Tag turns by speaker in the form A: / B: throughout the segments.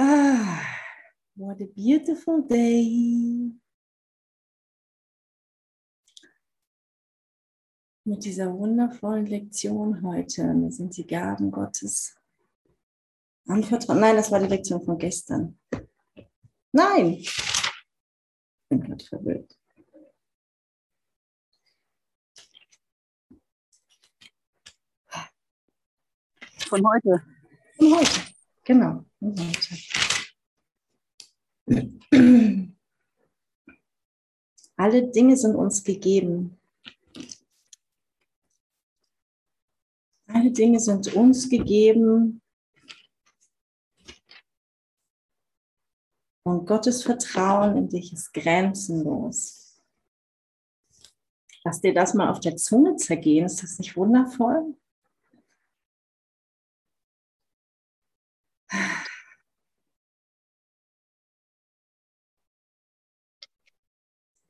A: Ah, what a beautiful day. Mit dieser wundervollen Lektion heute. Mir sind die Gaben Gottes anvertraut. Nein, das war die Lektion von gestern. Nein! Ich bin gerade verwirrt.
B: Von heute.
A: Von heute, genau. Alle Dinge sind uns gegeben. Alle Dinge sind uns gegeben. Und Gottes Vertrauen in dich ist grenzenlos. Lass dir das mal auf der Zunge zergehen. Ist das nicht wundervoll?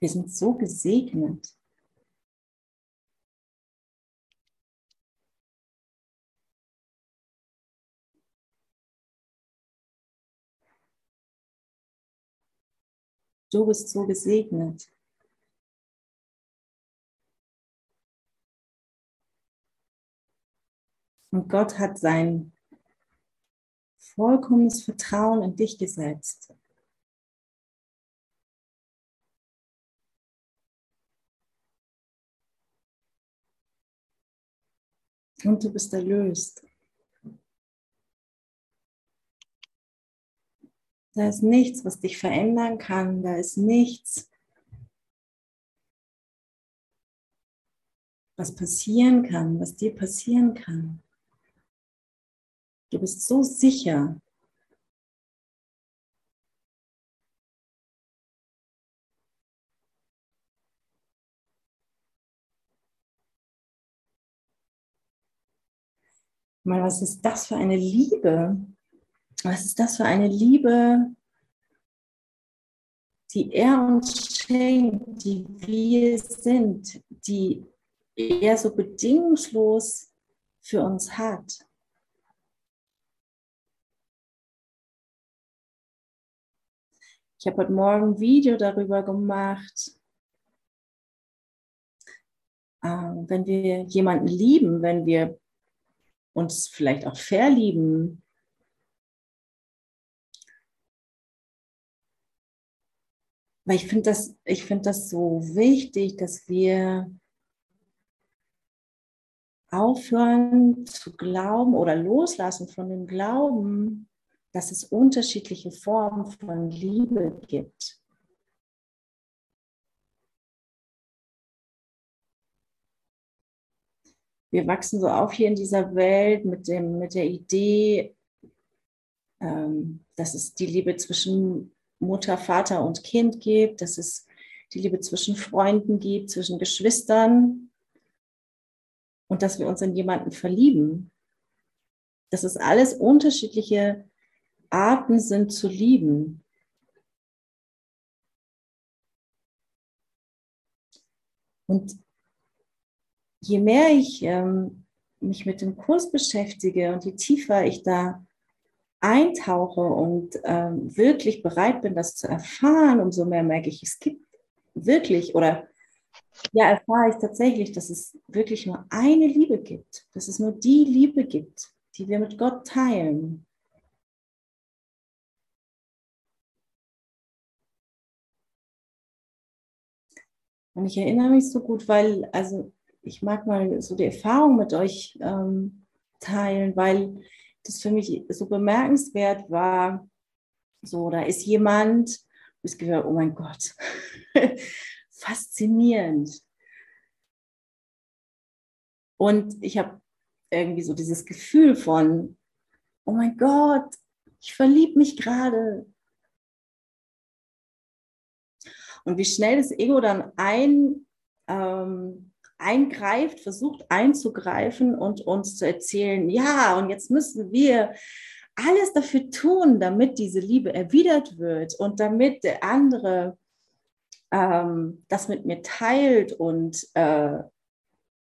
A: Wir sind so gesegnet. Du bist so gesegnet. Und Gott hat sein vollkommenes Vertrauen in dich gesetzt. Und du bist erlöst. Da ist nichts, was dich verändern kann. Da ist nichts, was passieren kann, was dir passieren kann. Du bist so sicher. Mal, was ist das für eine Liebe? Was ist das für eine Liebe, die er uns schenkt, die wir sind, die er so bedingungslos für uns hat? Ich habe heute Morgen ein Video darüber gemacht, äh, wenn wir jemanden lieben, wenn wir uns vielleicht auch verlieben, weil ich finde das, ich finde das so wichtig, dass wir aufhören zu glauben oder loslassen von dem Glauben, dass es unterschiedliche Formen von Liebe gibt. Wir wachsen so auf hier in dieser Welt mit, dem, mit der Idee, ähm, dass es die Liebe zwischen Mutter, Vater und Kind gibt, dass es die Liebe zwischen Freunden gibt, zwischen Geschwistern und dass wir uns in jemanden verlieben. Dass es alles unterschiedliche Arten sind zu lieben. Und je mehr ich ähm, mich mit dem Kurs beschäftige und je tiefer ich da eintauche und ähm, wirklich bereit bin, das zu erfahren, umso mehr merke ich, es gibt wirklich oder ja, erfahre ich tatsächlich, dass es wirklich nur eine Liebe gibt, dass es nur die Liebe gibt, die wir mit Gott teilen. Und ich erinnere mich so gut, weil, also ich mag mal so die Erfahrung mit euch ähm, teilen, weil das für mich so bemerkenswert war. So, da ist jemand, ich gehört, oh mein Gott, faszinierend. Und ich habe irgendwie so dieses Gefühl von, oh mein Gott, ich verliebe mich gerade. Und wie schnell das Ego dann ein, ähm, eingreift, versucht einzugreifen und uns zu erzählen, ja, und jetzt müssen wir alles dafür tun, damit diese Liebe erwidert wird und damit der andere ähm, das mit mir teilt und äh,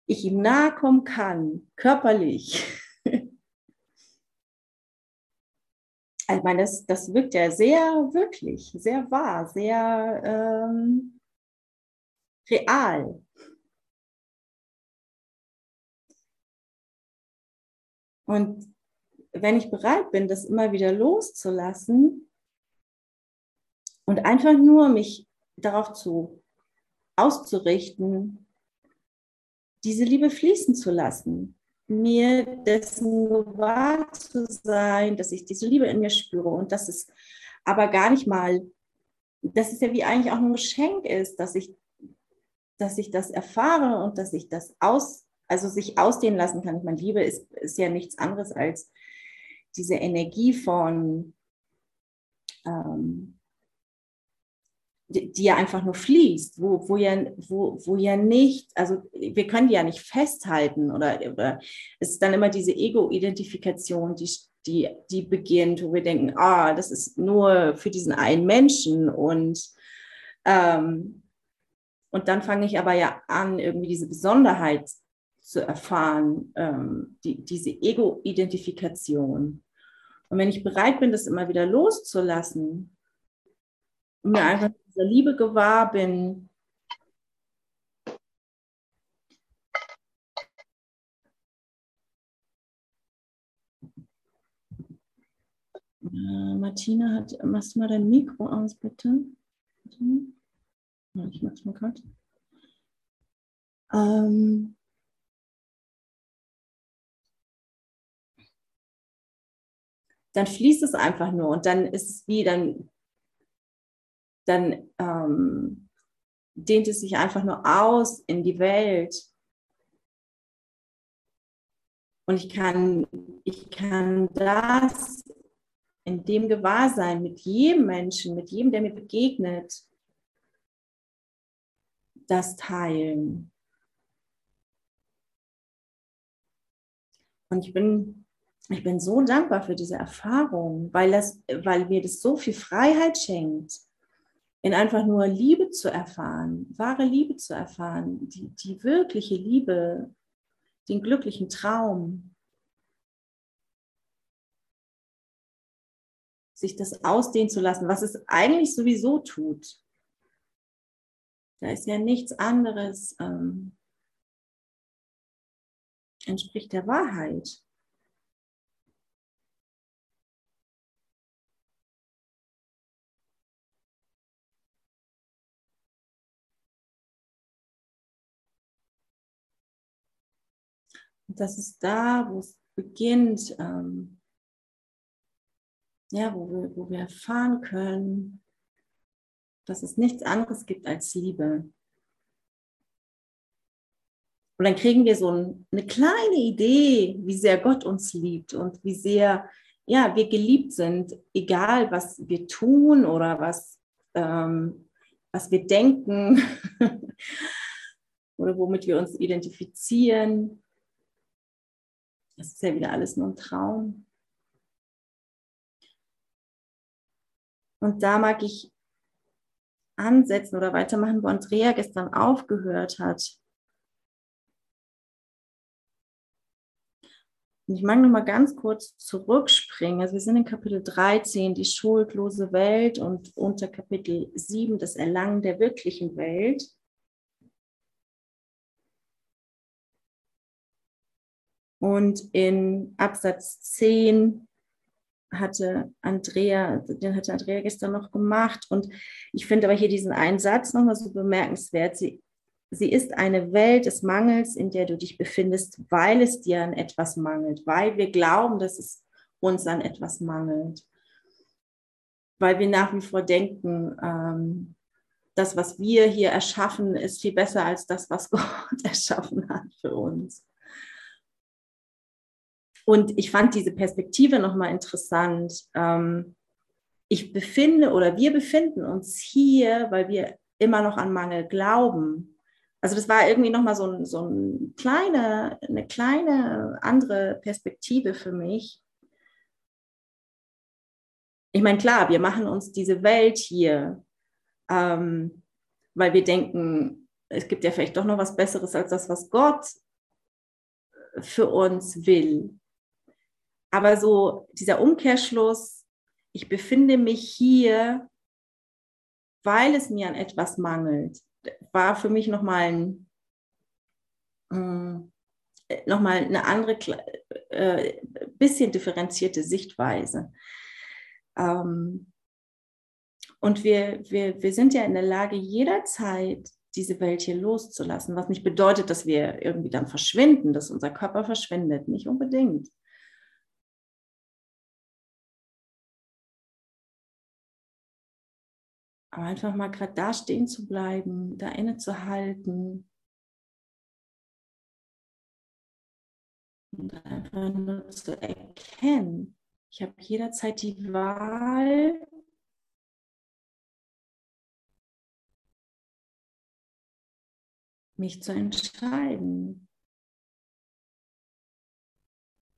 A: ich ihm nahe kommen kann, körperlich. ich meine, das, das wirkt ja sehr wirklich, sehr wahr, sehr ähm, real. Und wenn ich bereit bin, das immer wieder loszulassen und einfach nur mich darauf zu auszurichten, diese Liebe fließen zu lassen, mir dessen gewahr zu sein, dass ich diese Liebe in mir spüre und dass es aber gar nicht mal, dass es ja wie eigentlich auch ein Geschenk ist, dass ich, dass ich das erfahre und dass ich das aus, also sich ausdehnen lassen kann. Ich meine, Liebe ist, ist ja nichts anderes als diese Energie von, ähm, die, die, ja einfach nur fließt, wo, wo, ja, wo, wo ja nicht, also wir können die ja nicht festhalten oder, oder es ist dann immer diese Ego-Identifikation, die, die, die beginnt, wo wir denken, ah, das ist nur für diesen einen Menschen und ähm, und dann fange ich aber ja an, irgendwie diese Besonderheit zu erfahren, ähm, die, diese Ego-Identifikation. Und wenn ich bereit bin, das immer wieder loszulassen und mir einfach dieser Liebe gewahr bin, äh, Martina hat, machst du mal dein Mikro aus, bitte? Ich mach's mal gerade. Ähm, dann fließt es einfach nur und dann ist es wie, dann, dann ähm, dehnt es sich einfach nur aus in die Welt. Und ich kann, ich kann das in dem Gewahrsein mit jedem Menschen, mit jedem, der mir begegnet, das teilen. Und ich bin ich bin so dankbar für diese Erfahrung, weil, das, weil mir das so viel Freiheit schenkt, in einfach nur Liebe zu erfahren, wahre Liebe zu erfahren, die, die wirkliche Liebe, den glücklichen Traum. Sich das ausdehnen zu lassen, was es eigentlich sowieso tut. Da ist ja nichts anderes, ähm, entspricht der Wahrheit. Das ist da, wo es beginnt, ähm, ja, wo wir, wo wir erfahren können, dass es nichts anderes gibt als Liebe. Und dann kriegen wir so ein, eine kleine Idee, wie sehr Gott uns liebt und wie sehr ja, wir geliebt sind, egal was wir tun oder was, ähm, was wir denken oder womit wir uns identifizieren. Das ist ja wieder alles nur ein Traum. Und da mag ich ansetzen oder weitermachen, wo Andrea gestern aufgehört hat. Und ich mag noch mal ganz kurz zurückspringen. Also wir sind in Kapitel 13, die schuldlose Welt und unter Kapitel 7, das Erlangen der wirklichen Welt. Und in Absatz 10 hatte Andrea, den hatte Andrea gestern noch gemacht. Und ich finde aber hier diesen einen Satz nochmal so bemerkenswert. Sie, sie ist eine Welt des Mangels, in der du dich befindest, weil es dir an etwas mangelt, weil wir glauben, dass es uns an etwas mangelt. Weil wir nach wie vor denken, ähm, das, was wir hier erschaffen, ist viel besser als das, was Gott erschaffen hat für uns. Und ich fand diese Perspektive nochmal interessant. Ähm, ich befinde oder wir befinden uns hier, weil wir immer noch an Mangel glauben. Also das war irgendwie nochmal so, ein, so ein kleine, eine kleine andere Perspektive für mich. Ich meine, klar, wir machen uns diese Welt hier, ähm, weil wir denken, es gibt ja vielleicht doch noch was Besseres als das, was Gott für uns will. Aber so dieser Umkehrschluss, ich befinde mich hier, weil es mir an etwas mangelt, war für mich nochmal ein, äh, noch eine andere, äh, bisschen differenzierte Sichtweise. Ähm, und wir, wir, wir sind ja in der Lage, jederzeit diese Welt hier loszulassen, was nicht bedeutet, dass wir irgendwie dann verschwinden, dass unser Körper verschwindet, nicht unbedingt. Aber einfach mal gerade da stehen zu bleiben, da innezuhalten. Und einfach nur zu erkennen, ich habe jederzeit die Wahl, mich zu entscheiden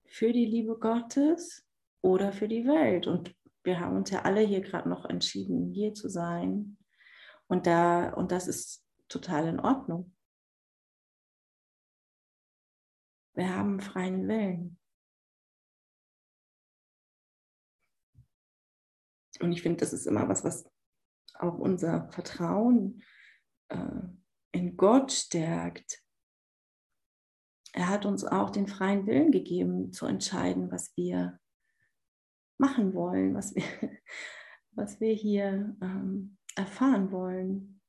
A: für die Liebe Gottes oder für die Welt. Und wir haben uns ja alle hier gerade noch entschieden, hier zu sein. Und, da, und das ist total in Ordnung. Wir haben freien Willen. Und ich finde, das ist immer was, was auch unser Vertrauen äh, in Gott stärkt. Er hat uns auch den freien Willen gegeben, zu entscheiden, was wir machen wollen, was wir, was wir hier ähm, erfahren wollen.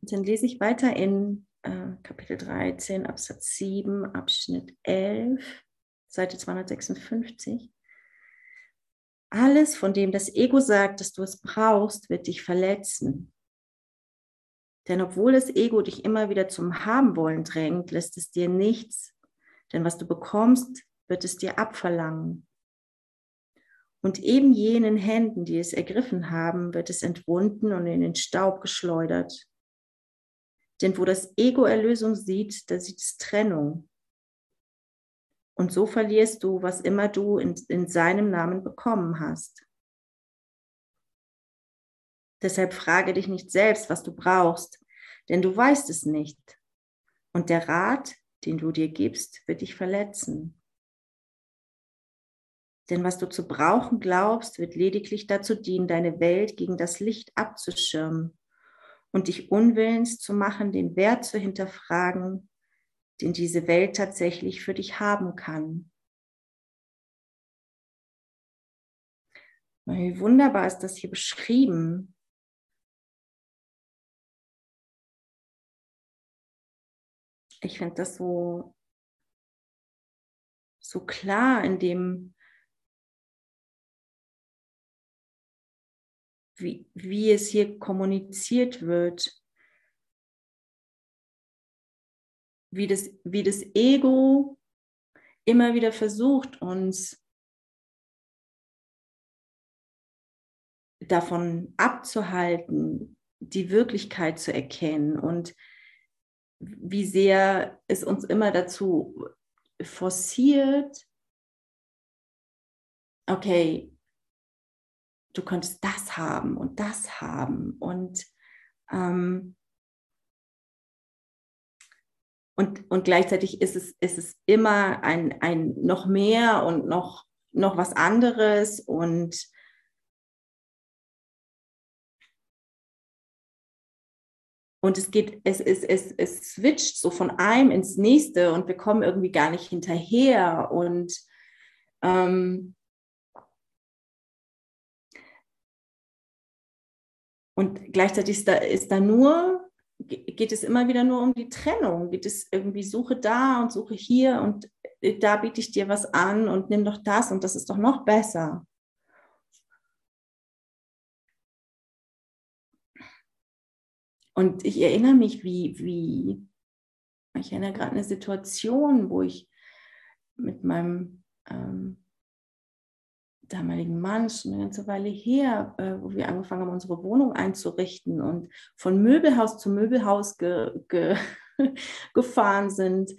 A: Und dann lese ich weiter in äh, Kapitel 13, Absatz 7, Abschnitt 11, Seite 256. Alles, von dem das Ego sagt, dass du es brauchst, wird dich verletzen. Denn obwohl das Ego dich immer wieder zum Haben-Wollen drängt, lässt es dir nichts. Denn was du bekommst, wird es dir abverlangen. Und eben jenen Händen, die es ergriffen haben, wird es entwunden und in den Staub geschleudert. Denn wo das Ego Erlösung sieht, da sieht es Trennung. Und so verlierst du, was immer du in, in seinem Namen bekommen hast. Deshalb frage dich nicht selbst, was du brauchst, denn du weißt es nicht. Und der Rat, den du dir gibst, wird dich verletzen. Denn was du zu brauchen glaubst, wird lediglich dazu dienen, deine Welt gegen das Licht abzuschirmen und dich unwillens zu machen, den Wert zu hinterfragen, den diese Welt tatsächlich für dich haben kann. Wie wunderbar ist das hier beschrieben. Ich finde das so, so klar in dem, wie, wie es hier kommuniziert wird. wie das, wie das Ego immer wieder versucht, uns davon abzuhalten, die Wirklichkeit zu erkennen und wie sehr es uns immer dazu forciert, okay, du könntest das haben und das haben und ähm, und, und gleichzeitig ist es, ist es immer ein, ein noch mehr und noch, noch was anderes und Und es geht, es, es, es, es switcht so von einem ins nächste und wir kommen irgendwie gar nicht hinterher. Und ähm, und gleichzeitig ist da, ist da nur geht es immer wieder nur um die Trennung. Geht es irgendwie, suche da und suche hier und äh, da biete ich dir was an und nimm doch das und das ist doch noch besser. Und ich erinnere mich, wie, wie, ich erinnere gerade eine Situation, wo ich mit meinem ähm, damaligen Mann, schon eine ganze Weile her, äh, wo wir angefangen haben, unsere Wohnung einzurichten und von Möbelhaus zu Möbelhaus ge, ge, gefahren sind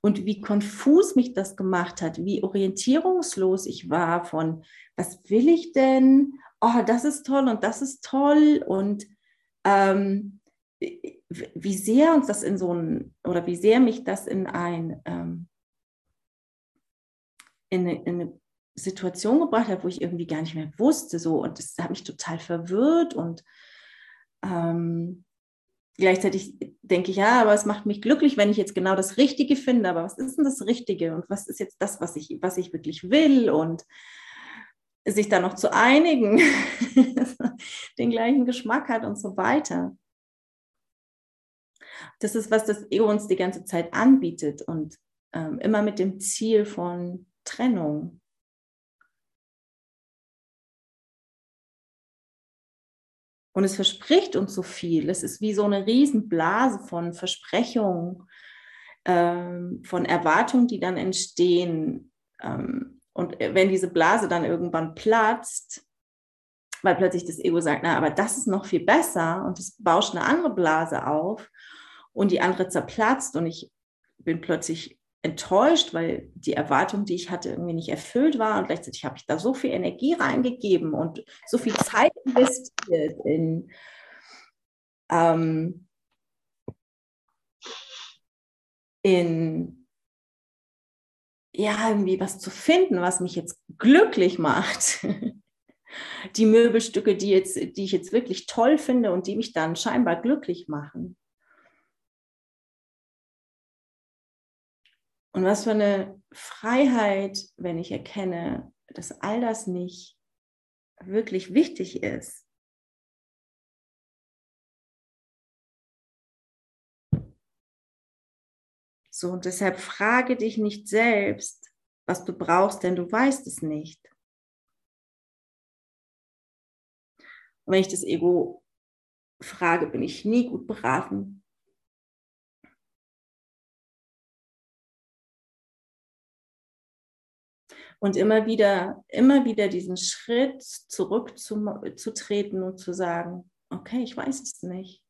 A: und wie konfus mich das gemacht hat, wie orientierungslos ich war von, was will ich denn? Oh, das ist toll und das ist toll und ähm, wie sehr uns das in so ein, oder wie sehr mich das in ein ähm, in eine, in eine Situation gebracht hat, wo ich irgendwie gar nicht mehr wusste, so und das hat mich total verwirrt und ähm, gleichzeitig denke ich, ja, aber es macht mich glücklich, wenn ich jetzt genau das Richtige finde. Aber was ist denn das Richtige und was ist jetzt das, was ich, was ich wirklich will? Und sich da noch zu einigen, den gleichen Geschmack hat und so weiter. Das ist, was das Ego uns die ganze Zeit anbietet und ähm, immer mit dem Ziel von Trennung. Und es verspricht uns so viel. Es ist wie so eine Riesenblase von Versprechungen, ähm, von Erwartungen, die dann entstehen. Ähm, und wenn diese Blase dann irgendwann platzt, weil plötzlich das Ego sagt, na, aber das ist noch viel besser und es bauscht eine andere Blase auf und die andere zerplatzt und ich bin plötzlich enttäuscht, weil die Erwartung, die ich hatte, irgendwie nicht erfüllt war. Und gleichzeitig habe ich da so viel Energie reingegeben und so viel Zeit investiert in, ähm, in ja, irgendwie was zu finden, was mich jetzt glücklich macht. die Möbelstücke, die, jetzt, die ich jetzt wirklich toll finde und die mich dann scheinbar glücklich machen. Und was für eine Freiheit, wenn ich erkenne, dass all das nicht wirklich wichtig ist. So, und deshalb frage dich nicht selbst, was du brauchst, denn du weißt es nicht. Und wenn ich das Ego frage, bin ich nie gut beraten, und immer wieder, immer wieder diesen Schritt zurückzutreten und zu sagen, okay, ich weiß es nicht.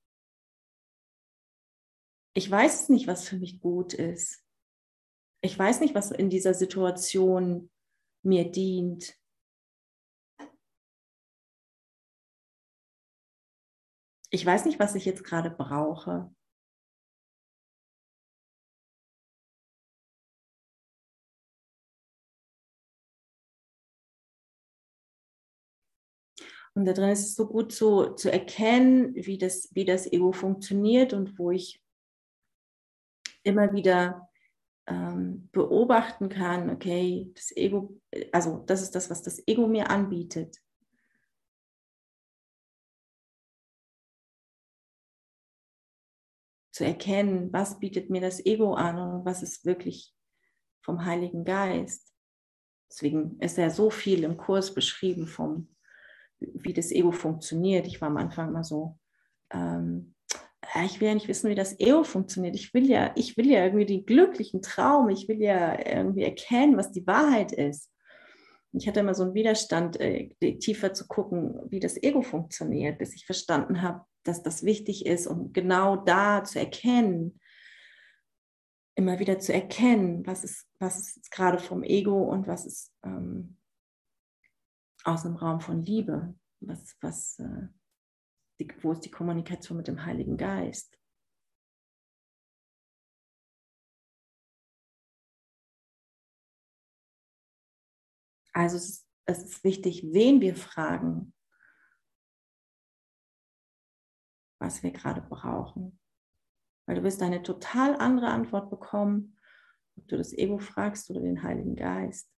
A: Ich weiß es nicht, was für mich gut ist. Ich weiß nicht, was in dieser Situation mir dient. Ich weiß nicht, was ich jetzt gerade brauche. Und da drin ist es so gut zu, zu erkennen, wie das, wie das Ego funktioniert und wo ich immer wieder ähm, beobachten kann, okay, das Ego, also das ist das, was das Ego mir anbietet. Zu erkennen, was bietet mir das Ego an und was ist wirklich vom Heiligen Geist. Deswegen ist ja so viel im Kurs beschrieben vom wie das Ego funktioniert. Ich war am Anfang immer so, ähm, ich will ja nicht wissen, wie das Ego funktioniert. Ich will ja, ich will ja irgendwie den glücklichen Traum. Ich will ja irgendwie erkennen, was die Wahrheit ist. Ich hatte immer so einen Widerstand, äh, tiefer zu gucken, wie das Ego funktioniert, bis ich verstanden habe, dass das wichtig ist, um genau da zu erkennen, immer wieder zu erkennen, was ist, was ist gerade vom Ego und was ist ähm, aus einem Raum von Liebe, was, was, äh, die, wo ist die Kommunikation mit dem Heiligen Geist? Also es ist, es ist wichtig, wen wir fragen, was wir gerade brauchen. Weil du wirst eine total andere Antwort bekommen, ob du das Ego fragst oder den Heiligen Geist.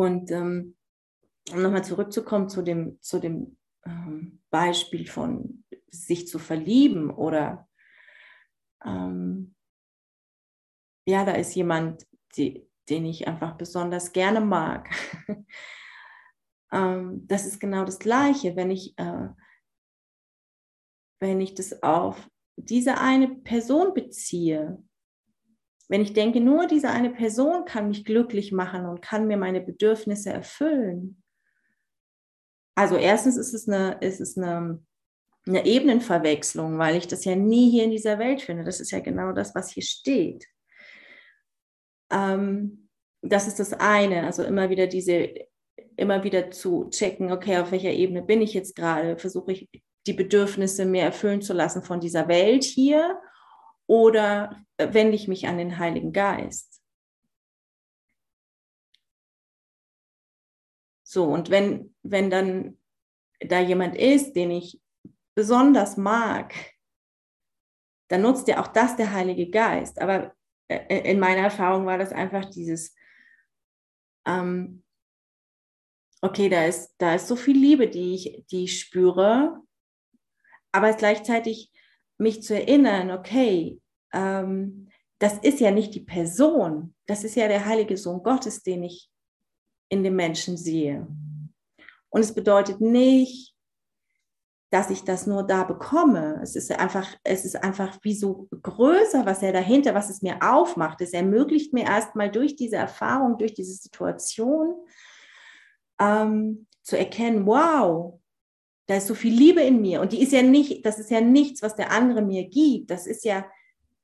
A: Und ähm, um nochmal zurückzukommen zu dem, zu dem ähm, Beispiel von sich zu verlieben oder ähm, ja, da ist jemand, die, den ich einfach besonders gerne mag. ähm, das ist genau das Gleiche, wenn ich, äh, wenn ich das auf diese eine Person beziehe, wenn ich denke, nur diese eine Person kann mich glücklich machen und kann mir meine Bedürfnisse erfüllen. Also erstens ist es eine, ist es eine, eine Ebenenverwechslung, weil ich das ja nie hier in dieser Welt finde. Das ist ja genau das, was hier steht. Ähm, das ist das eine. Also immer wieder diese, immer wieder zu checken, okay, auf welcher Ebene bin ich jetzt gerade? Versuche ich die Bedürfnisse mehr erfüllen zu lassen von dieser Welt hier oder wende ich mich an den Heiligen Geist? So, und wenn, wenn dann da jemand ist, den ich besonders mag, dann nutzt ja auch das der Heilige Geist. Aber äh, in meiner Erfahrung war das einfach dieses, ähm, okay, da ist, da ist so viel Liebe, die ich, die ich spüre, aber gleichzeitig mich zu erinnern, okay, ähm, das ist ja nicht die Person, das ist ja der heilige Sohn Gottes, den ich in dem Menschen sehe. Und es bedeutet nicht, dass ich das nur da bekomme. Es ist einfach, es ist einfach wie so größer, was er dahinter, was es mir aufmacht. Es ermöglicht mir erstmal durch diese Erfahrung, durch diese Situation ähm, zu erkennen, wow, da ist so viel Liebe in mir. Und die ist ja nicht, das ist ja nichts, was der andere mir gibt. Das ist ja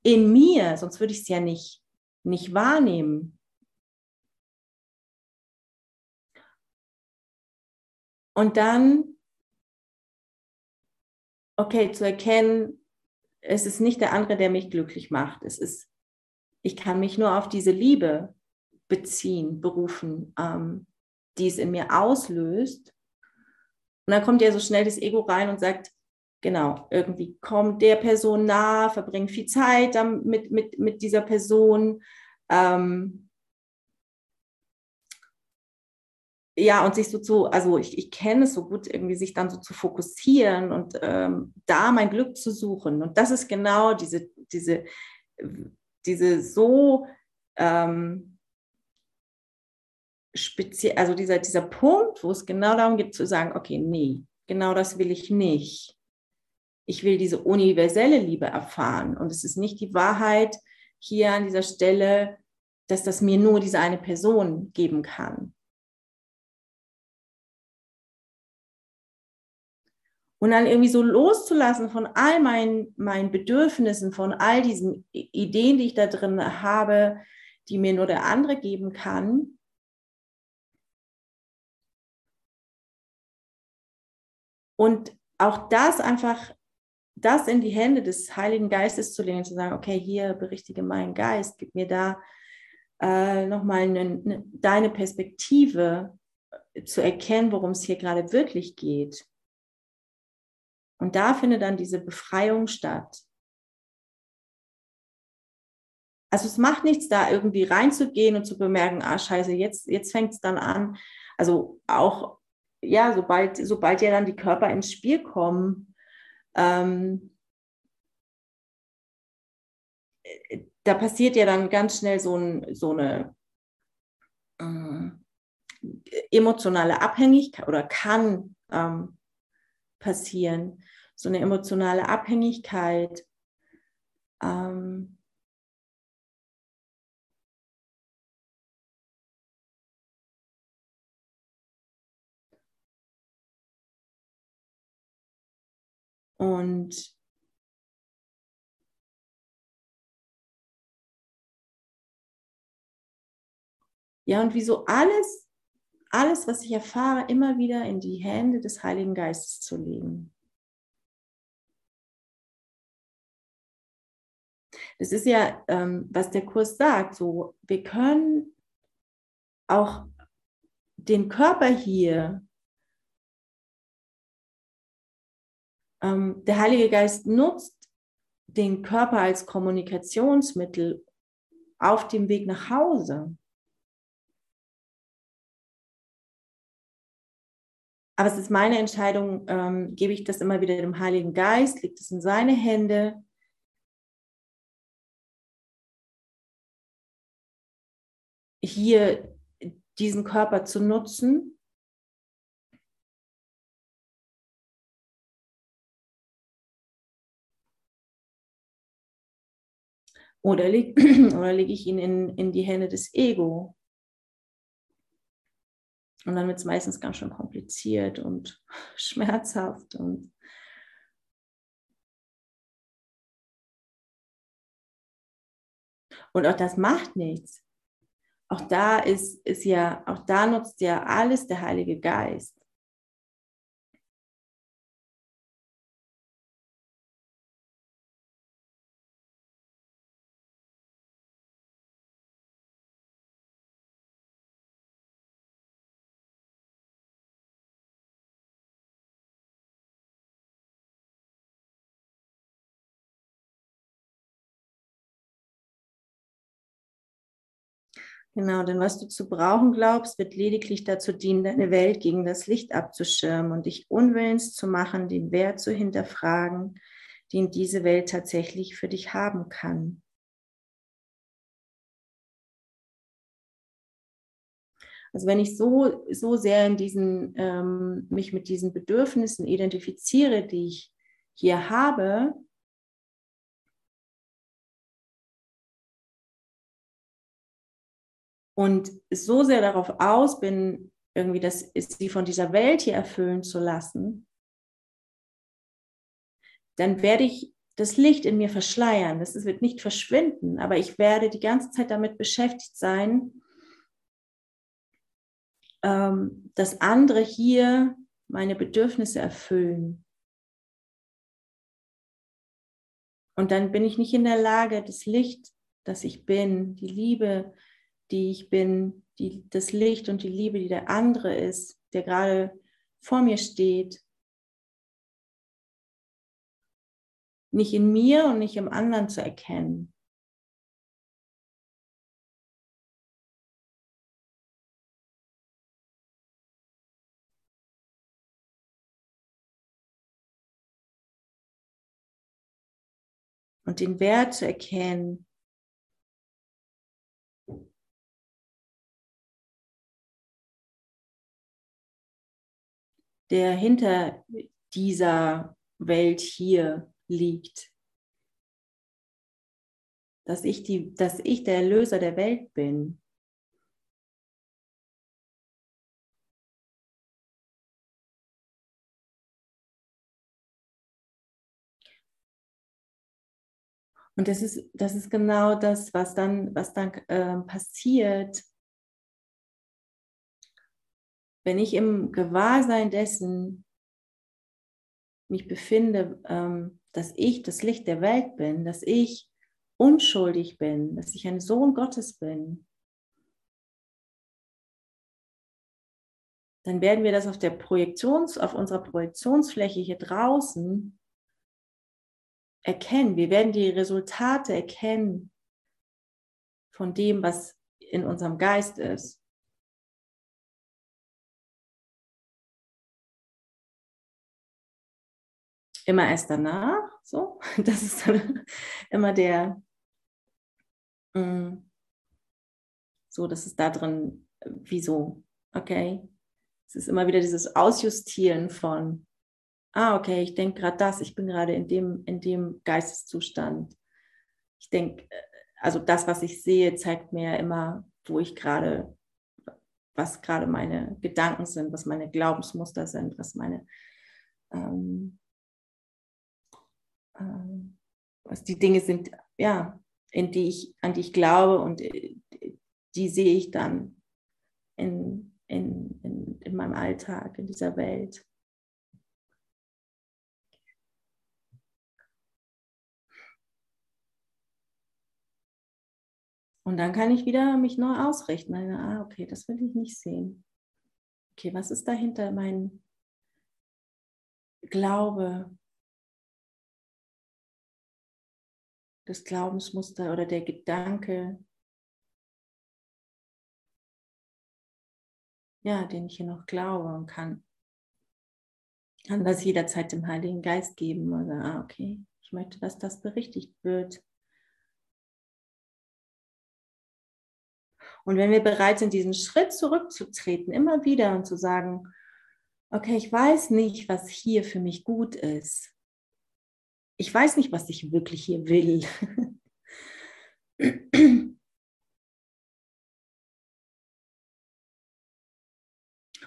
A: in mir, sonst würde ich es ja nicht, nicht wahrnehmen. Und dann, okay, zu erkennen, es ist nicht der andere, der mich glücklich macht. Es ist, ich kann mich nur auf diese Liebe beziehen, berufen, ähm, die es in mir auslöst. Und dann kommt ja so schnell das Ego rein und sagt, genau, irgendwie kommt der Person nah, verbringt viel Zeit mit, mit, mit dieser Person. Ähm, ja, und sich so zu, also ich, ich kenne es so gut, irgendwie sich dann so zu fokussieren und ähm, da mein Glück zu suchen. Und das ist genau diese, diese, diese so ähm, speziell, also dieser, dieser Punkt, wo es genau darum geht zu sagen, okay, nee, genau das will ich nicht ich will diese universelle Liebe erfahren. Und es ist nicht die Wahrheit hier an dieser Stelle, dass das mir nur diese eine Person geben kann. Und dann irgendwie so loszulassen von all meinen, meinen Bedürfnissen, von all diesen Ideen, die ich da drin habe, die mir nur der andere geben kann. Und auch das einfach das in die Hände des Heiligen Geistes zu legen, zu sagen, okay, hier berichtige meinen Geist, gib mir da äh, nochmal eine, eine, deine Perspektive äh, zu erkennen, worum es hier gerade wirklich geht. Und da findet dann diese Befreiung statt. Also es macht nichts, da irgendwie reinzugehen und zu bemerken, ah scheiße, jetzt, jetzt fängt es dann an. Also auch, ja, sobald, sobald ja dann die Körper ins Spiel kommen, ähm, da passiert ja dann ganz schnell so, ein, so eine äh, emotionale Abhängigkeit oder kann ähm, passieren, so eine emotionale Abhängigkeit. Ähm, Und ja, und wieso alles, alles, was ich erfahre, immer wieder in die Hände des Heiligen Geistes zu legen. Das ist ja, ähm, was der Kurs sagt, so, wir können auch den Körper hier ähm, der Heilige Geist nutzt den Körper als Kommunikationsmittel auf dem Weg nach Hause. Aber es ist meine Entscheidung, ähm, gebe ich das immer wieder dem Heiligen Geist, legt es in seine Hände. Hier diesen Körper zu nutzen Oder, leg, oder lege ich ihn in, in die Hände des Ego? Und dann wird es meistens ganz schön kompliziert und schmerzhaft und Und auch das macht nichts. Auch da ist, ist ja, auch da nutzt ja alles der Heilige Geist. Genau, denn was du zu brauchen glaubst, wird lediglich dazu dienen, deine Welt gegen das Licht abzuschirmen und dich unwillens zu machen, den Wert zu hinterfragen, den diese Welt tatsächlich für dich haben kann. Also wenn ich so, so sehr in diesen, ähm, mich mit diesen Bedürfnissen identifiziere, die ich hier habe, und so sehr darauf aus bin, irgendwie das, sie von dieser Welt hier erfüllen zu lassen, dann werde ich das Licht in mir verschleiern. Das wird nicht verschwinden, aber ich werde die ganze Zeit damit beschäftigt sein, ähm, dass andere hier meine Bedürfnisse erfüllen. Und dann bin ich nicht in der Lage, das Licht, das ich bin, die Liebe, die ich bin, die, das Licht und die Liebe, die der andere ist, der gerade vor mir steht, nicht in mir und nicht im anderen zu erkennen. Und den Wert zu erkennen, der hinter dieser Welt hier liegt. Dass ich, die, dass ich der Erlöser der Welt bin. Und das ist, das ist genau das, was dann, was dann äh, passiert, wenn ich im Gewahrsein dessen mich befinde, ähm, dass ich das Licht der Welt bin, dass ich unschuldig bin, dass ich ein Sohn Gottes bin, dann werden wir das auf der Projektions, auf unserer Projektionsfläche hier draußen erkennen. Wir werden die Resultate erkennen von dem, was in unserem Geist ist. Immer erst danach. So, das ist dann immer der, mm, so, das ist da drin, wieso, okay. Es ist immer wieder dieses Ausjustieren von, ah, okay, ich denke gerade das, ich bin gerade in dem, in dem Geisteszustand. Ich denke, also das, was ich sehe, zeigt mir immer, wo ich gerade, was gerade meine Gedanken sind, was meine Glaubensmuster sind, was meine ähm, ähm, was die Dinge sind, ja, in die ich, an die ich glaube und äh, die sehe ich dann in, in, in, in meinem Alltag, in dieser Welt. Und dann kann ich wieder mich neu ausrichten. Ah, okay, das will ich nicht sehen. Okay, was ist dahinter mein Glaube? Das Glaubensmuster oder der Gedanke, ja, den ich hier noch glaube und kann, kann das jederzeit dem Heiligen Geist geben oder, ah, okay, ich möchte, dass das berichtigt wird. Und wenn wir bereit sind, diesen Schritt zurückzutreten, immer wieder und zu sagen, okay, ich weiß nicht, was hier für mich gut ist ich weiß nicht, was ich wirklich hier will.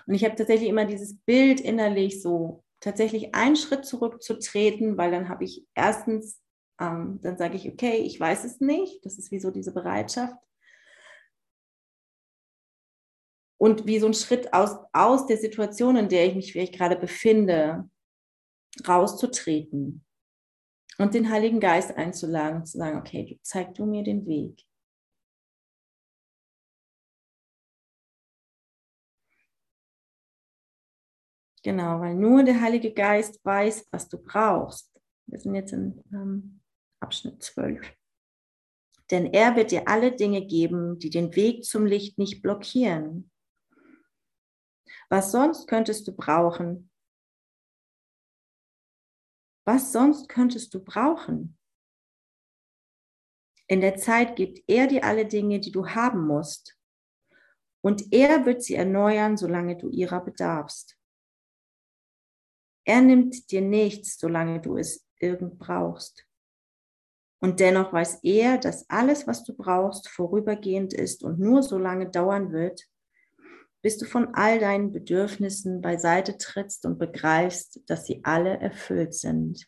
A: Und ich habe tatsächlich immer dieses Bild innerlich so, tatsächlich einen Schritt zurückzutreten, weil dann habe ich erstens, ähm, dann sage ich, okay, ich weiß es nicht. Das ist wie so diese Bereitschaft. Und wie so ein Schritt aus, aus der Situation, in der ich mich vielleicht gerade befinde, rauszutreten und den Heiligen Geist einzuladen zu sagen, okay, zeig du mir den Weg. Genau, weil nur der Heilige Geist weiß, was du brauchst. Wir sind jetzt in ähm, Abschnitt 12. denn er wird dir alle Dinge geben, die den Weg zum Licht nicht blockieren. Was sonst könntest du brauchen? Was sonst könntest du brauchen? In der Zeit gibt er dir alle Dinge, die du haben musst. Und er wird sie erneuern, solange du ihrer bedarfst. Er nimmt dir nichts, solange du es irgend brauchst. Und dennoch weiß er, dass alles, was du brauchst, vorübergehend ist und nur so lange dauern wird, bis du von all deinen Bedürfnissen beiseite trittst und begreifst, dass sie alle erfüllt sind.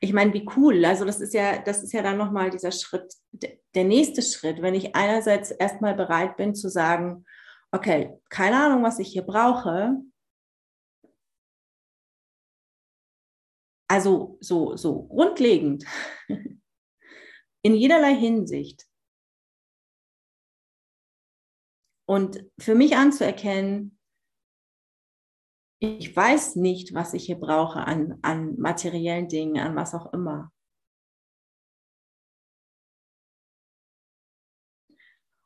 A: Ich meine, wie cool. Also das ist ja, das ist ja dann nochmal dieser Schritt, der nächste Schritt, wenn ich einerseits erstmal bereit bin zu sagen, okay, keine Ahnung, was ich hier brauche, Also so, so grundlegend, in jederlei Hinsicht. Und für mich anzuerkennen, ich weiß nicht, was ich hier brauche an, an materiellen Dingen, an was auch immer.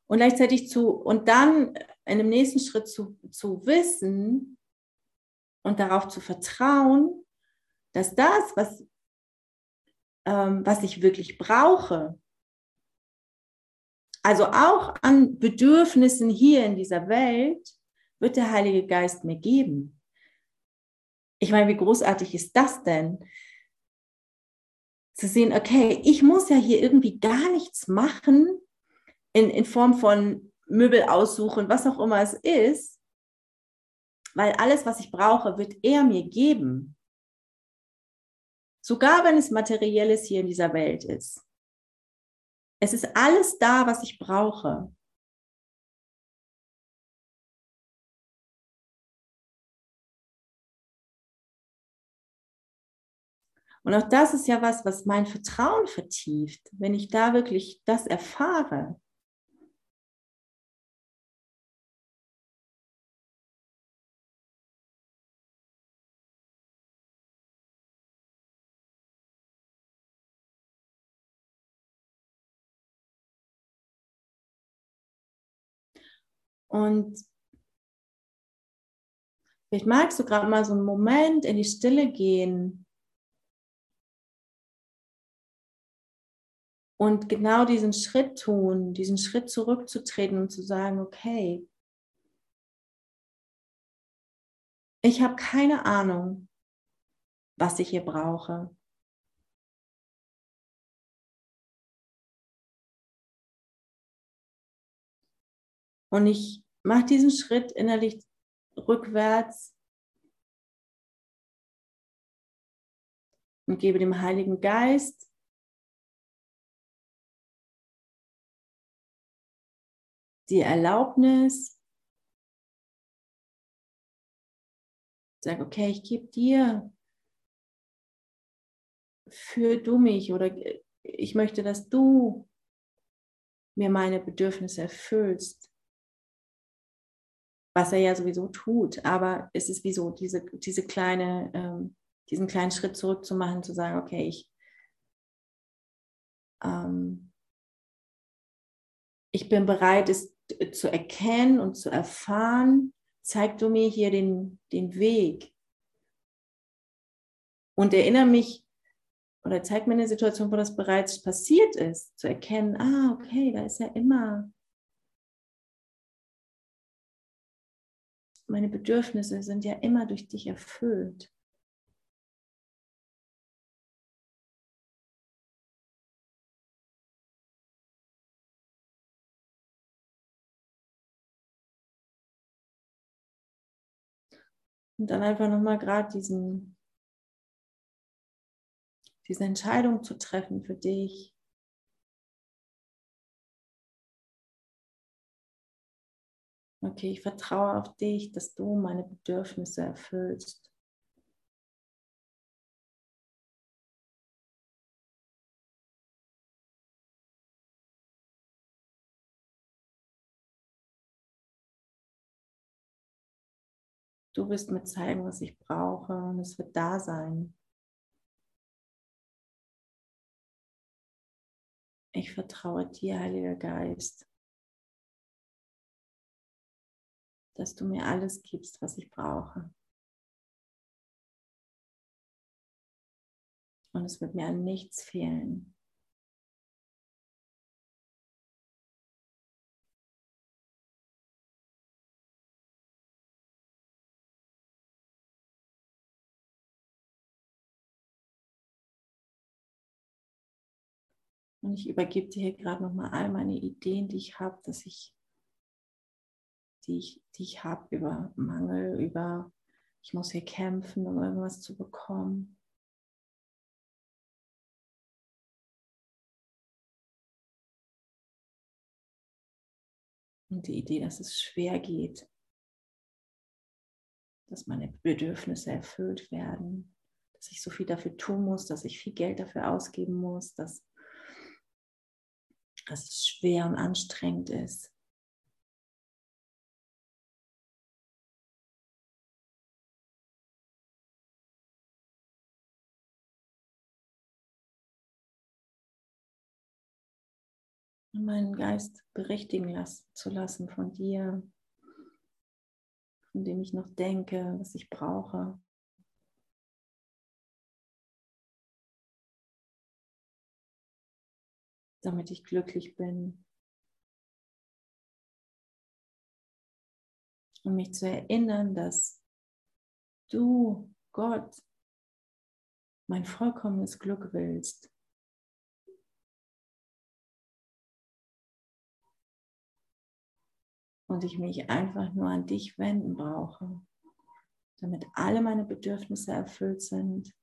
A: Und gleichzeitig zu, und dann in dem nächsten Schritt zu, zu wissen und darauf zu vertrauen, dass das, was, ähm, was ich wirklich brauche, also auch an Bedürfnissen hier in dieser Welt, wird der Heilige Geist mir geben. Ich meine, wie großartig ist das denn? Zu sehen, okay, ich muss ja hier irgendwie gar nichts machen in, in Form von Möbel aussuchen, was auch immer es ist, weil alles, was ich brauche, wird er mir geben. Sogar wenn es materielles hier in dieser Welt ist. Es ist alles da, was ich brauche. Und auch das ist ja was, was mein Vertrauen vertieft, wenn ich da wirklich das erfahre. Und vielleicht magst du gerade mal so einen Moment in die Stille gehen und genau diesen Schritt tun, diesen Schritt zurückzutreten und zu sagen, okay, ich habe keine Ahnung, was ich hier brauche. Und ich mache diesen Schritt innerlich rückwärts und gebe dem Heiligen Geist die Erlaubnis, sage, okay, ich gebe dir, für du mich oder ich möchte, dass du mir meine Bedürfnisse erfüllst was er ja sowieso tut. Aber es ist wie so diese, diese kleine, ähm, diesen kleinen Schritt zurückzumachen, zu sagen, okay, ich, ähm, ich bin bereit, es zu erkennen und zu erfahren. Zeig du mir hier den, den Weg. Und erinnere mich oder zeig mir eine Situation, wo das bereits passiert ist, zu erkennen, ah, okay, da ist ja immer meine Bedürfnisse sind ja immer durch dich erfüllt. Und dann einfach nochmal gerade diesen, diese Entscheidung zu treffen für dich. Okay, ich vertraue auf dich, dass du meine Bedürfnisse erfüllst. Du wirst mir zeigen, was ich brauche und es wird da sein. Ich vertraue dir, Heiliger Geist, dass du mir alles gibst, was ich brauche. Und es wird mir an nichts fehlen. Und ich übergebe dir hier gerade nochmal all meine Ideen, die ich habe, dass ich, die ich, die ich habe über Mangel, über ich muss hier kämpfen, um irgendwas zu bekommen. Und die Idee, dass es schwer geht, dass meine Bedürfnisse erfüllt werden, dass ich so viel dafür tun muss, dass ich viel Geld dafür ausgeben muss, dass dass es schwer und anstrengend ist. Meinen Geist berichtigen lassen, zu lassen von dir, von dem ich noch denke, was ich brauche. damit ich glücklich bin. Und mich zu erinnern, dass du, Gott, mein vollkommenes Glück willst. Und ich mich einfach nur an dich wenden brauche, damit alle meine Bedürfnisse erfüllt sind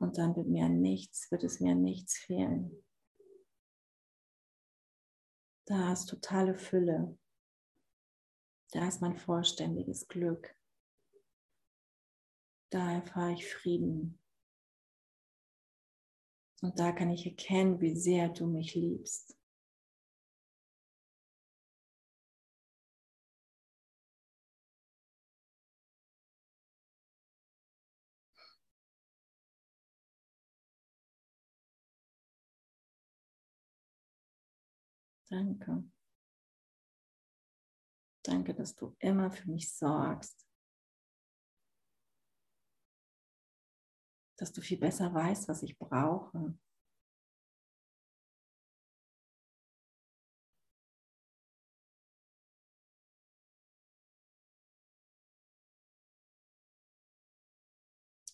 A: Und dann wird mir nichts, wird es mir nichts fehlen. Da ist totale Fülle. Da ist mein vollständiges Glück. Da erfahre ich Frieden. Und da kann ich erkennen, wie sehr du mich liebst. Danke. Danke, dass du immer für mich sorgst. Dass du viel besser weißt, was ich brauche.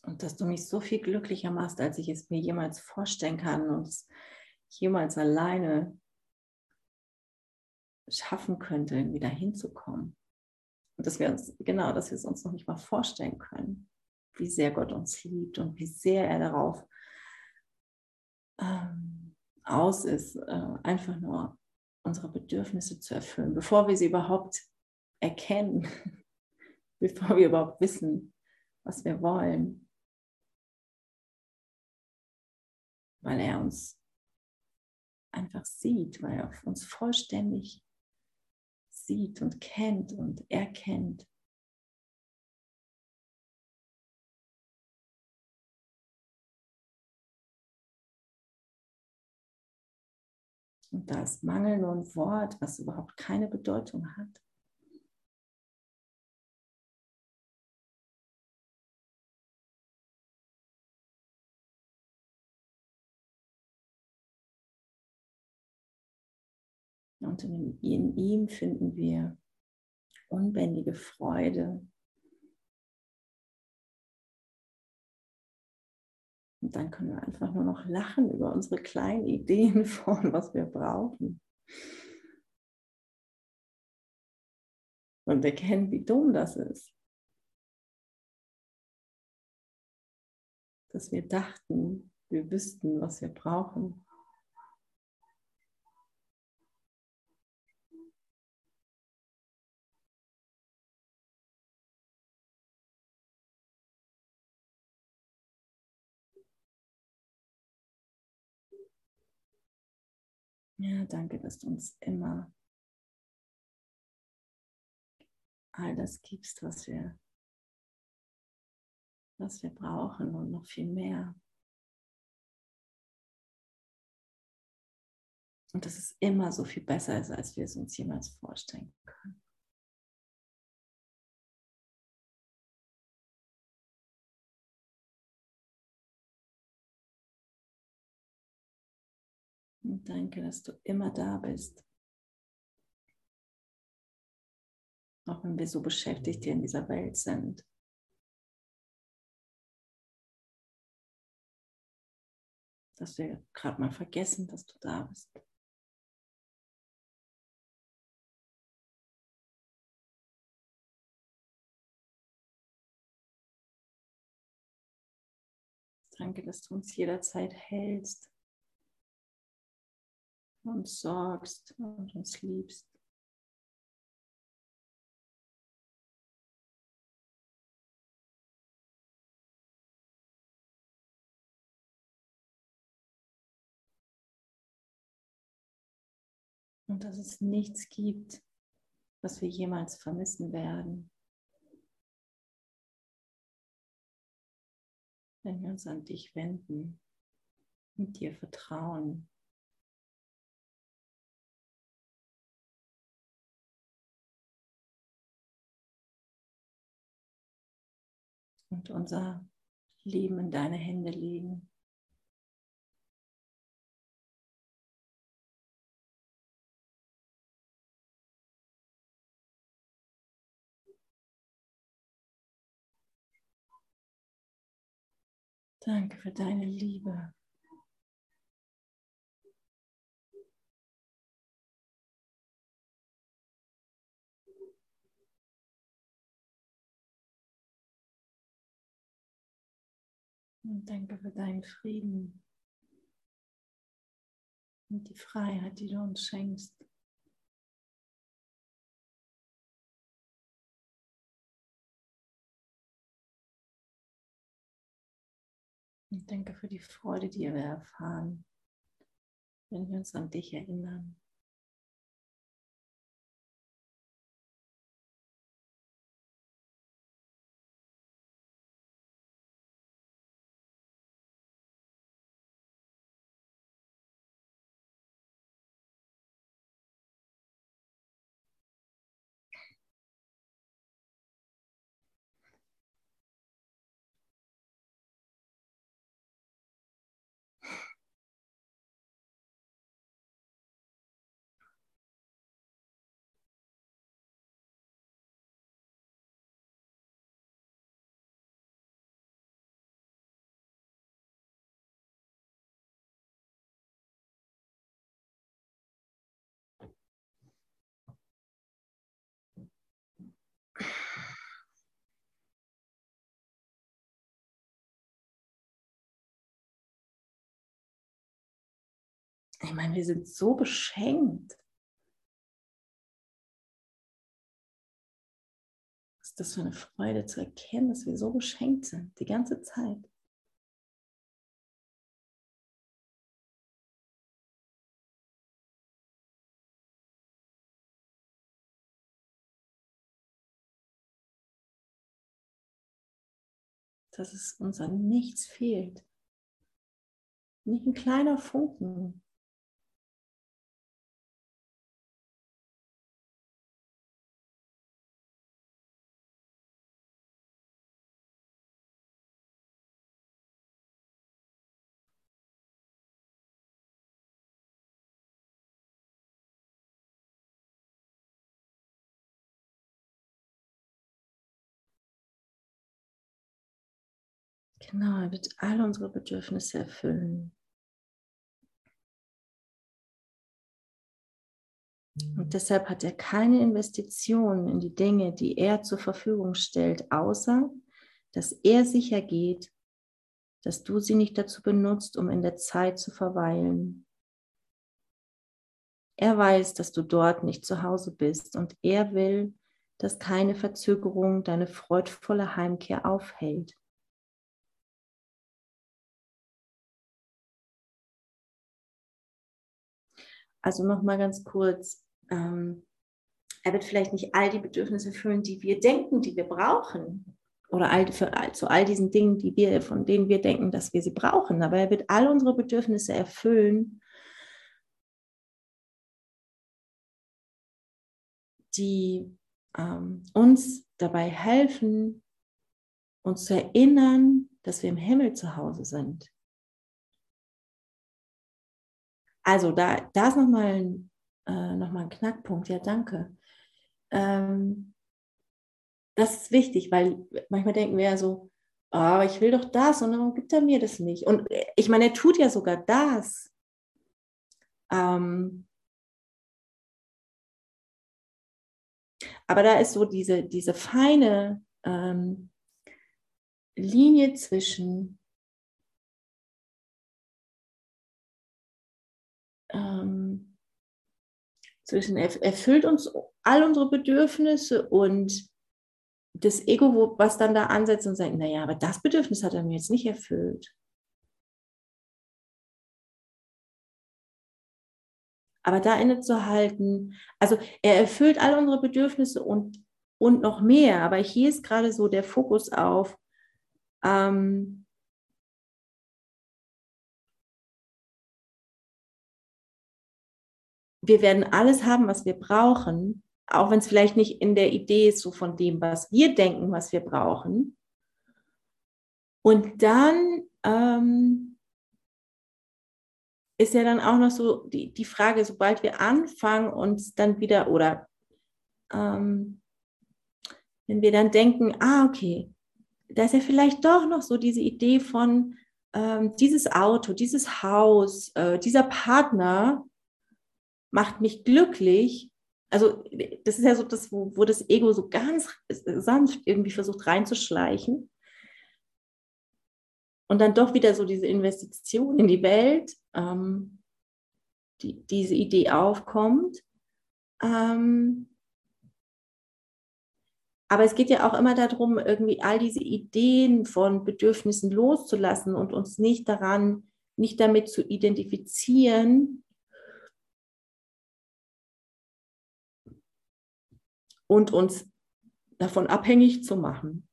A: Und dass du mich so viel glücklicher machst, als ich es mir jemals vorstellen kann und jemals alleine schaffen könnte, da hinzukommen. Und dass wir uns, genau, dass wir es uns noch nicht mal vorstellen können, wie sehr Gott uns liebt und wie sehr er darauf ähm, aus ist, äh, einfach nur unsere Bedürfnisse zu erfüllen, bevor wir sie überhaupt erkennen, bevor wir überhaupt wissen, was wir wollen. Weil er uns einfach sieht, weil er uns vollständig sieht und kennt und erkennt. Und da ist Mangel nur ein Wort, was überhaupt keine Bedeutung hat. Und in, ihm finden wir unbändige Freude. Und dann können wir einfach nur noch lachen über unsere kleinen Ideen von, was wir brauchen. Und erkennen, wie dumm das ist. Dass wir dachten, wir wüssten, was wir brauchen. Ja, danke, dass du uns immer all das gibst, was wir was wir brauchen und noch viel mehr. Und dass es immer so viel besser ist, als wir es uns jemals vorstellen können. Und danke, dass du immer da bist. Auch wenn wir so beschäftigt hier in dieser Welt sind. Dass wir gerade mal vergessen, dass du da bist. Danke, dass du uns jederzeit hältst uns sorgst und uns liebst. Und dass es nichts gibt, was wir jemals vermissen werden, wenn wir uns an dich wenden, und dir vertrauen. Und unser Leben in deine Hände legen. Danke für deine Liebe. Und danke für deinen Frieden und die Freiheit, die du uns schenkst. Und danke für die Freude, die wir erfahren, wenn wir uns an dich erinnern. Ich meine, wir sind so beschenkt. Ist das für eine Freude zu erkennen, dass wir so beschenkt sind, die ganze Zeit. Dass es uns an nichts fehlt. Nicht ein kleiner Funken. Genau, er wird alle unsere Bedürfnisse erfüllen. Und deshalb hat er keine Investitionen in die Dinge, die er zur Verfügung stellt, außer dass er sicher geht, dass du sie nicht dazu benutzt, um in der Zeit zu verweilen. Er weiß, dass du dort nicht zu Hause bist und er will, dass keine Verzögerung deine freudvolle Heimkehr aufhält. Also nochmal ganz kurz, ähm, er wird vielleicht nicht all die Bedürfnisse erfüllen, die wir denken, die wir brauchen. oder all, für, zu all diesen Dingen, die wir, von denen wir denken, dass wir sie brauchen. Aber er wird all unsere Bedürfnisse erfüllen, die ähm, uns dabei helfen, uns zu erinnern, dass wir im Himmel zu Hause sind. Also da, da ist nochmal ein, äh, noch ein Knackpunkt. Ja, danke. Ähm, das ist wichtig, weil manchmal denken wir ja so, oh, ich will doch das und warum gibt er mir das nicht? Und äh, ich meine, er tut ja sogar das. Ähm, aber da ist so diese, diese feine ähm, Linie zwischen ähm, zwischen erfüllt uns all unsere Bedürfnisse und das Ego, wo, was dann da ansetzt und sagt, naja, aber das Bedürfnis hat er mir jetzt nicht erfüllt. Aber da innezuhalten, also er erfüllt all unsere Bedürfnisse und, und noch mehr, aber hier ist gerade so der Fokus auf, ähm, wir werden alles haben, was wir brauchen, auch wenn es vielleicht nicht in der Idee ist, so von dem, was wir denken, was wir brauchen. Und dann ähm, ist ja dann auch noch so die, die Frage, sobald wir anfangen, uns dann wieder oder ähm, wenn wir dann denken, ah, okay, da ist ja vielleicht doch noch so diese Idee von ähm, dieses Auto, dieses Haus, äh, dieser Partner macht mich glücklich also das ist ja so das, wo, wo das Ego so ganz sanft irgendwie versucht reinzuschleichen. Und dann doch wieder so diese Investition in die Welt, ähm, die, diese Idee aufkommt. Ähm, aber es geht ja auch immer darum, irgendwie all diese Ideen von Bedürfnissen loszulassen und uns nicht daran, nicht damit zu identifizieren, und uns davon abhängig zu machen,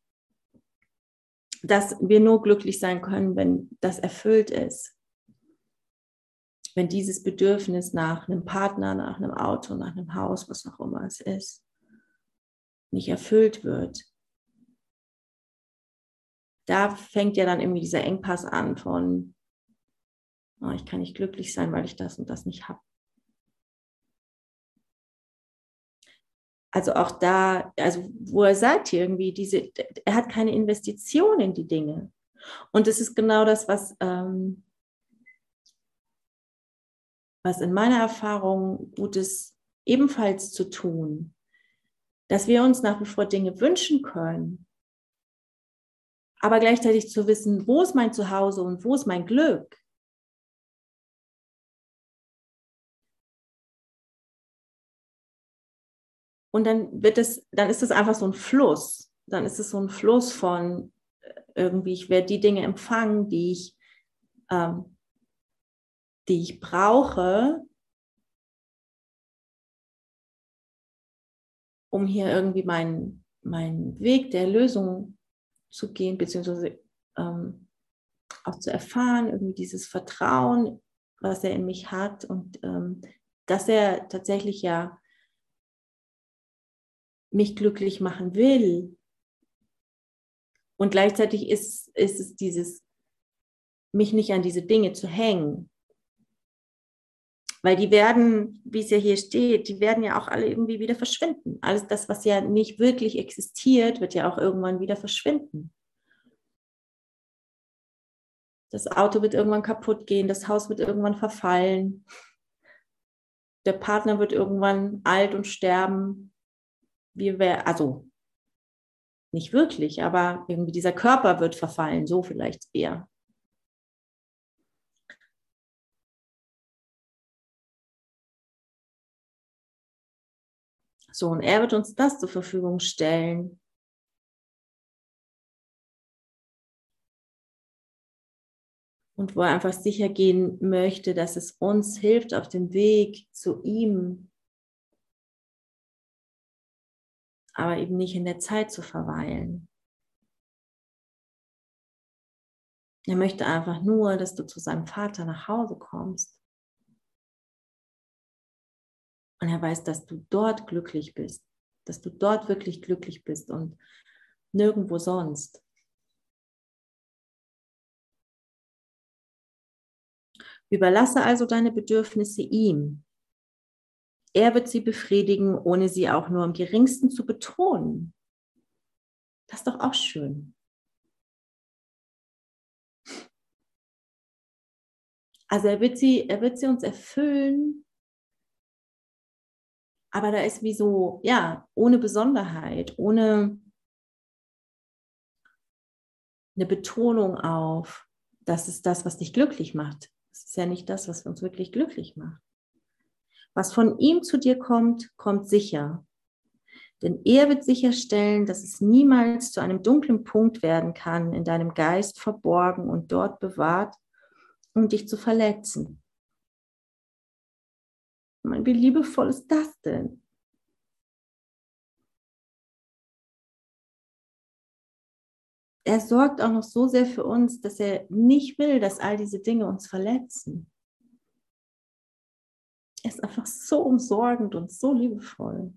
A: dass wir nur glücklich sein können, wenn das erfüllt ist. Wenn dieses Bedürfnis nach einem Partner, nach einem Auto, nach einem Haus, was auch immer es ist, nicht erfüllt wird. Da fängt ja dann irgendwie dieser Engpass an von, oh, ich kann nicht glücklich sein, weil ich das und das nicht habe. Also auch da, also wo er sagt hier irgendwie, diese, er hat keine Investition in die Dinge. Und es ist genau das, was, ähm, was in meiner Erfahrung gut ist, ebenfalls zu tun, dass wir uns nach wie vor Dinge wünschen können, aber gleichzeitig zu wissen, wo ist mein Zuhause und wo ist mein Glück. Und dann wird es, dann ist es einfach so ein Fluss. Dann ist es so ein Fluss von äh, irgendwie, ich werde die Dinge empfangen, die ich, ähm, die ich brauche, um hier irgendwie meinen mein Weg der Lösung zu gehen, beziehungsweise ähm, auch zu erfahren, irgendwie dieses Vertrauen, was er in mich hat und ähm, dass er tatsächlich ja mich glücklich machen will. Und gleichzeitig ist, ist es dieses, mich nicht an diese Dinge zu hängen. Weil die werden, wie es ja hier steht, die werden ja auch alle irgendwie wieder verschwinden. Alles das, was ja nicht wirklich existiert, wird ja auch irgendwann wieder verschwinden. Das Auto wird irgendwann kaputt gehen, das Haus wird irgendwann verfallen, der Partner wird irgendwann alt und sterben wir wären, also nicht wirklich, aber irgendwie dieser Körper wird verfallen, so vielleicht eher. So, und er wird uns das zur Verfügung stellen. Und wo er einfach sicher gehen möchte, dass es uns hilft auf dem Weg zu ihm, aber eben nicht in der Zeit zu verweilen. Er möchte einfach nur, dass du zu seinem Vater nach Hause kommst. Und er weiß, dass du dort glücklich bist, dass du dort wirklich glücklich bist und nirgendwo sonst. Überlasse also deine Bedürfnisse ihm. Er wird sie befriedigen, ohne sie auch nur im geringsten zu betonen. Das ist doch auch schön. Also er wird sie, er wird sie uns erfüllen, aber da ist wie so, ja, ohne Besonderheit, ohne eine Betonung auf, das ist das, was dich glücklich macht. Das ist ja nicht das, was uns wirklich glücklich macht. Was von ihm zu dir kommt, kommt sicher. Denn er wird sicherstellen, dass es niemals zu einem dunklen Punkt werden kann, in deinem Geist verborgen und dort bewahrt, um dich zu verletzen. Wie liebevoll ist das denn? Er sorgt auch noch so sehr für uns, dass er nicht will, dass all diese Dinge uns verletzen. Er ist einfach so umsorgend und so liebevoll.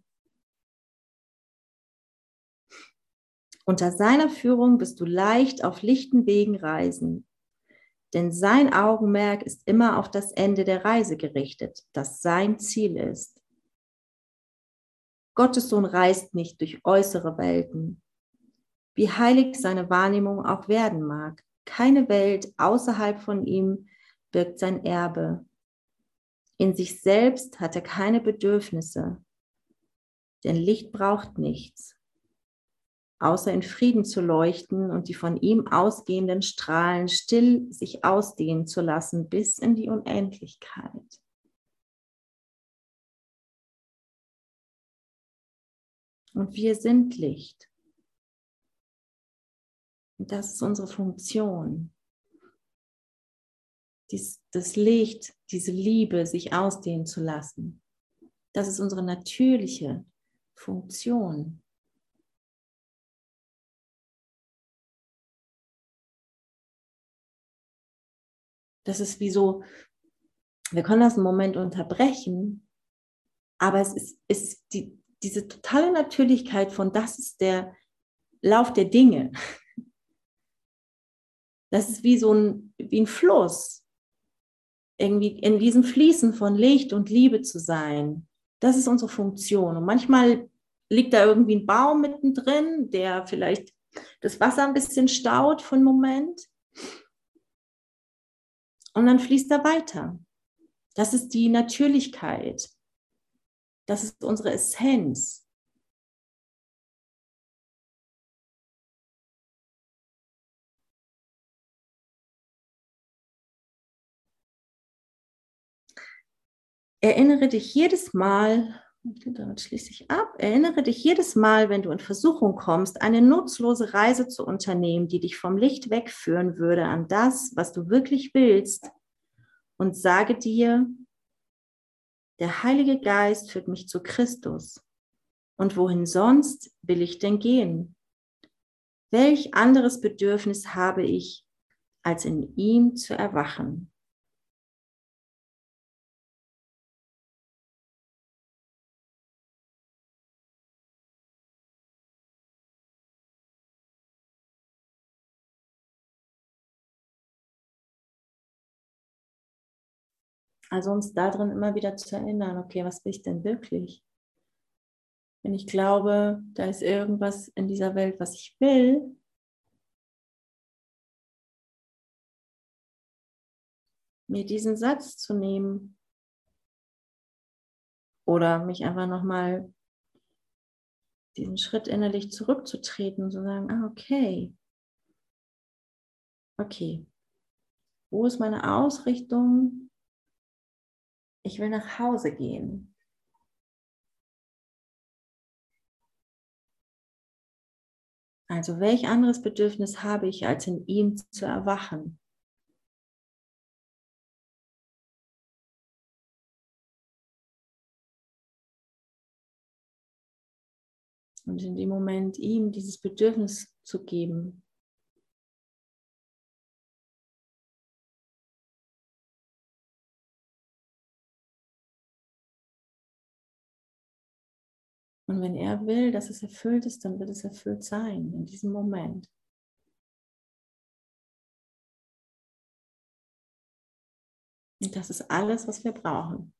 A: Unter seiner Führung bist du leicht auf lichten Wegen reisen, denn sein Augenmerk ist immer auf das Ende der Reise gerichtet, das sein Ziel ist. Gottes Sohn reist nicht durch äußere Welten. Wie heilig seine Wahrnehmung auch werden mag, keine Welt außerhalb von ihm birgt sein Erbe. In sich selbst hat er keine Bedürfnisse, denn Licht braucht nichts außer in Frieden zu leuchten und die von ihm ausgehenden Strahlen still sich ausdehnen zu lassen bis in die Unendlichkeit. Und wir sind Licht. Und das ist unsere Funktion. Dies, das Licht, diese Liebe sich ausdehnen zu lassen. Das ist unsere natürliche Funktion. Das ist wie so, wir können das einen Moment unterbrechen, aber es ist, ist die, diese totale Natürlichkeit von, das ist der Lauf der Dinge. Das ist wie so ein, wie ein Fluss. Irgendwie in diesem Fließen von Licht und Liebe zu sein. Das ist unsere Funktion. Und manchmal liegt da irgendwie ein Baum mittendrin, der vielleicht das Wasser ein bisschen staut für einen Moment. Und dann fließt er weiter. Das ist die Natürlichkeit. Das ist unsere Essenz. Erinnere dich jedes Mal, damit schließe ich ab, erinnere dich jedes Mal, wenn du in Versuchung kommst, eine nutzlose Reise zu unternehmen, die dich vom Licht wegführen würde an das, was du wirklich willst, und sage dir, der Heilige Geist führt mich zu Christus. Und wohin sonst will ich denn gehen? Welch anderes Bedürfnis habe ich, als in ihm zu erwachen? Also uns darin immer wieder zu erinnern, okay, was will ich denn wirklich? Wenn ich glaube, da ist irgendwas in dieser Welt, was ich will, mir diesen Satz zu nehmen oder mich einfach nochmal diesen Schritt innerlich zurückzutreten und zu sagen, ah, okay, okay, wo ist meine Ausrichtung? Ich will nach Hause gehen. Also welch anderes Bedürfnis habe ich, als in ihm zu erwachen? Und in dem Moment ihm dieses Bedürfnis zu geben, Und wenn er will, dass es erfüllt ist, dann wird es erfüllt sein in diesem Moment. Und das ist alles, was wir brauchen.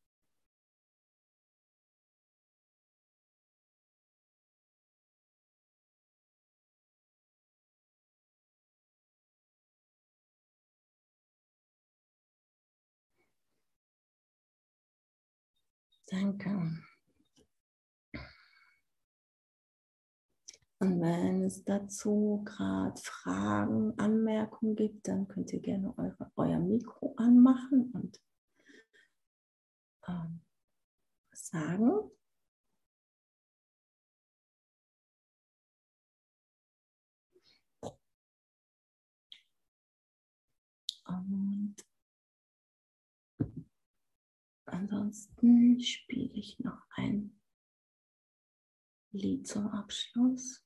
A: Danke. Und wenn es dazu gerade Fragen, Anmerkungen gibt, dann könnt ihr gerne eure, euer Mikro anmachen und ähm, sagen. Und ansonsten spiele ich noch ein Lied zum Abschluss.